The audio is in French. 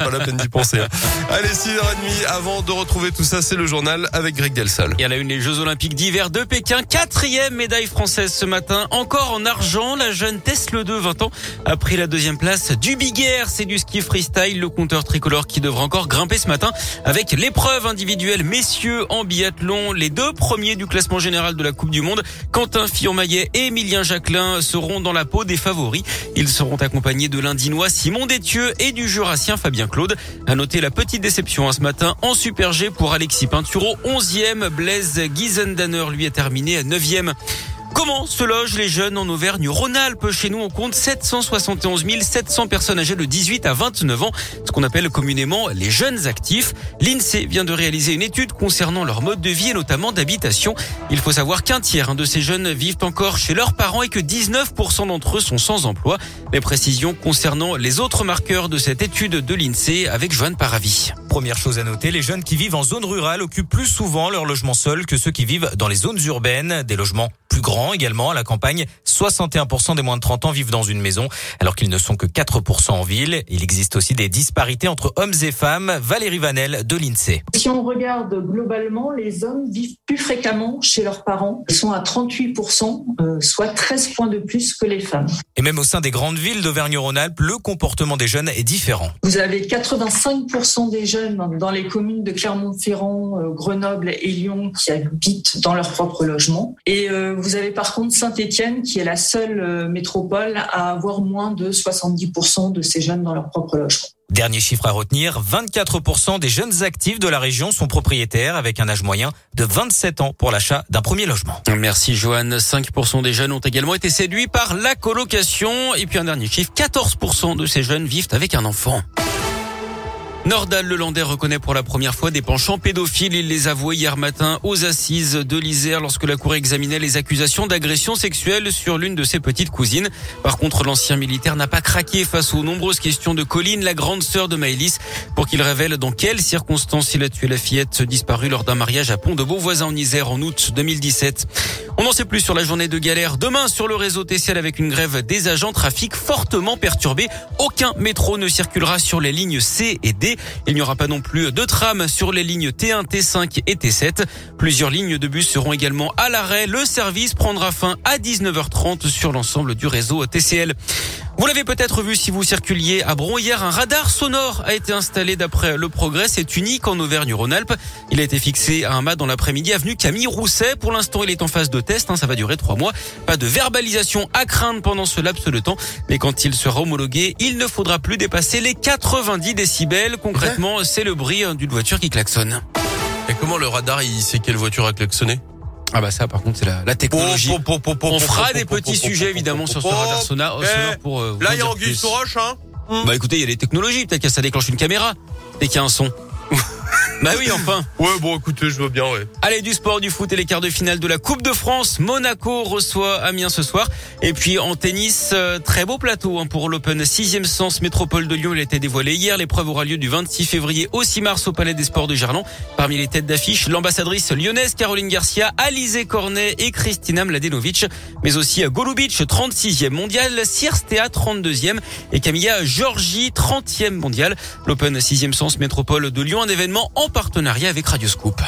pas la peine d'y penser. hein. Allez, 6h30, avant de retrouver tout ça, c'est le journal avec Greg Delsal. Et à la une, les Jeux Olympiques d'hiver de Pékin. Quatrième médaille française ce matin. Encore en argent, la jeune Tesla 2, 20 ans, a pris la deuxième place du Big Air. C'est du ski freestyle. Le compteur tricolore qui devra encore grimper ce matin avec l'épreuve individuelle messieurs en biathlon. Les deux premiers du classement général de la Coupe du Monde, Quentin Fillon-Maillet et Emilien Jacquelin, seront dans la peau des favoris. Ils seront accompagnés de l'Indinois Simon Détieux et du Jurassien Fabien Claude. À noter la petite déception hein, ce matin en Super G pour Alexis Pinturo. 11e, Blaise Giesendanner lui a terminé à 9e. Comment se logent les jeunes en Auvergne-Rhône-Alpes? Chez nous, on compte 771 700 personnes âgées de 18 à 29 ans, ce qu'on appelle communément les jeunes actifs. L'INSEE vient de réaliser une étude concernant leur mode de vie et notamment d'habitation. Il faut savoir qu'un tiers hein, de ces jeunes vivent encore chez leurs parents et que 19% d'entre eux sont sans emploi. Les précisions concernant les autres marqueurs de cette étude de l'INSEE avec Joanne Paravi. Première chose à noter, les jeunes qui vivent en zone rurale occupent plus souvent leur logement seul que ceux qui vivent dans les zones urbaines, des logements plus grands également à la campagne. 61% des moins de 30 ans vivent dans une maison, alors qu'ils ne sont que 4% en ville. Il existe aussi des disparités entre hommes et femmes. Valérie Vanel de l'INSEE. Si on regarde globalement, les hommes vivent plus fréquemment chez leurs parents. Ils sont à 38%, euh, soit 13 points de plus que les femmes. Et même au sein des grandes villes d'Auvergne-Rhône-Alpes, le comportement des jeunes est différent. Vous avez 85% des jeunes dans les communes de Clermont-Ferrand, euh, Grenoble et Lyon qui habitent dans leur propre logement. Et euh, vous avez par contre Saint-Étienne qui est la seule euh, métropole à avoir moins de 70% de ces jeunes dans leur propre logement. Dernier chiffre à retenir, 24% des jeunes actifs de la région sont propriétaires avec un âge moyen de 27 ans pour l'achat d'un premier logement. Merci Joanne. 5% des jeunes ont également été séduits par la colocation. Et puis un dernier chiffre, 14% de ces jeunes vivent avec un enfant. Nordal Lelandais reconnaît pour la première fois des penchants pédophiles. Il les avouait hier matin aux assises de l'Isère lorsque la Cour examinait les accusations d'agression sexuelle sur l'une de ses petites cousines. Par contre, l'ancien militaire n'a pas craqué face aux nombreuses questions de Colline, la grande sœur de Maëlys, pour qu'il révèle dans quelles circonstances il a tué la fillette disparue lors d'un mariage à Pont de Beauvoisin en Isère en août 2017. On n'en sait plus sur la journée de galère demain sur le réseau TCL avec une grève des agents trafic fortement perturbée. Aucun métro ne circulera sur les lignes C et D. Il n'y aura pas non plus de tram sur les lignes T1, T5 et T7. Plusieurs lignes de bus seront également à l'arrêt. Le service prendra fin à 19h30 sur l'ensemble du réseau TCL. Vous l'avez peut-être vu si vous circuliez à Bron hier, un radar sonore a été installé d'après le progrès. C'est unique en Auvergne-Rhône-Alpes. Il a été fixé à un mât dans l'après-midi avenue Camille Rousset. Pour l'instant, il est en phase de test. hein, ça va durer trois mois. Pas de verbalisation à craindre pendant ce laps de temps. Mais quand il sera homologué, il ne faudra plus dépasser les 90 décibels. Concrètement, c'est le bruit hein, d'une voiture qui klaxonne. Et comment le radar, il sait quelle voiture a klaxonné? Ah bah ça, par contre, c'est la, la technologie. On fera des petits sujets évidemment sur ce radar sonore, Eh, pour euh, vous Là, il y a sous roche, hein Bah écoutez, il y a des technologies, peut-être que ça déclenche une caméra et qu'il y a un son. Bah oui, enfin. Ouais, bon, écoutez, je veux bien, ouais. Allez, du sport, du foot et les quarts de finale de la Coupe de France. Monaco reçoit Amiens ce soir. Et puis en tennis, euh, très beau plateau hein, pour l'Open 6e sens métropole de Lyon. Il a été dévoilé hier. L'épreuve aura lieu du 26 février au 6 mars au Palais des Sports de Gerland. Parmi les têtes d'affiche, l'ambassadrice lyonnaise Caroline Garcia, Alizé Cornet et Kristina Mladenovic. Mais aussi à Golubic, 36e mondial, Sierstea, 32e et Camilla Georgie, 30e mondial. L'Open 6e sens métropole de Lyon, un événement en partenariat avec Radioscoop.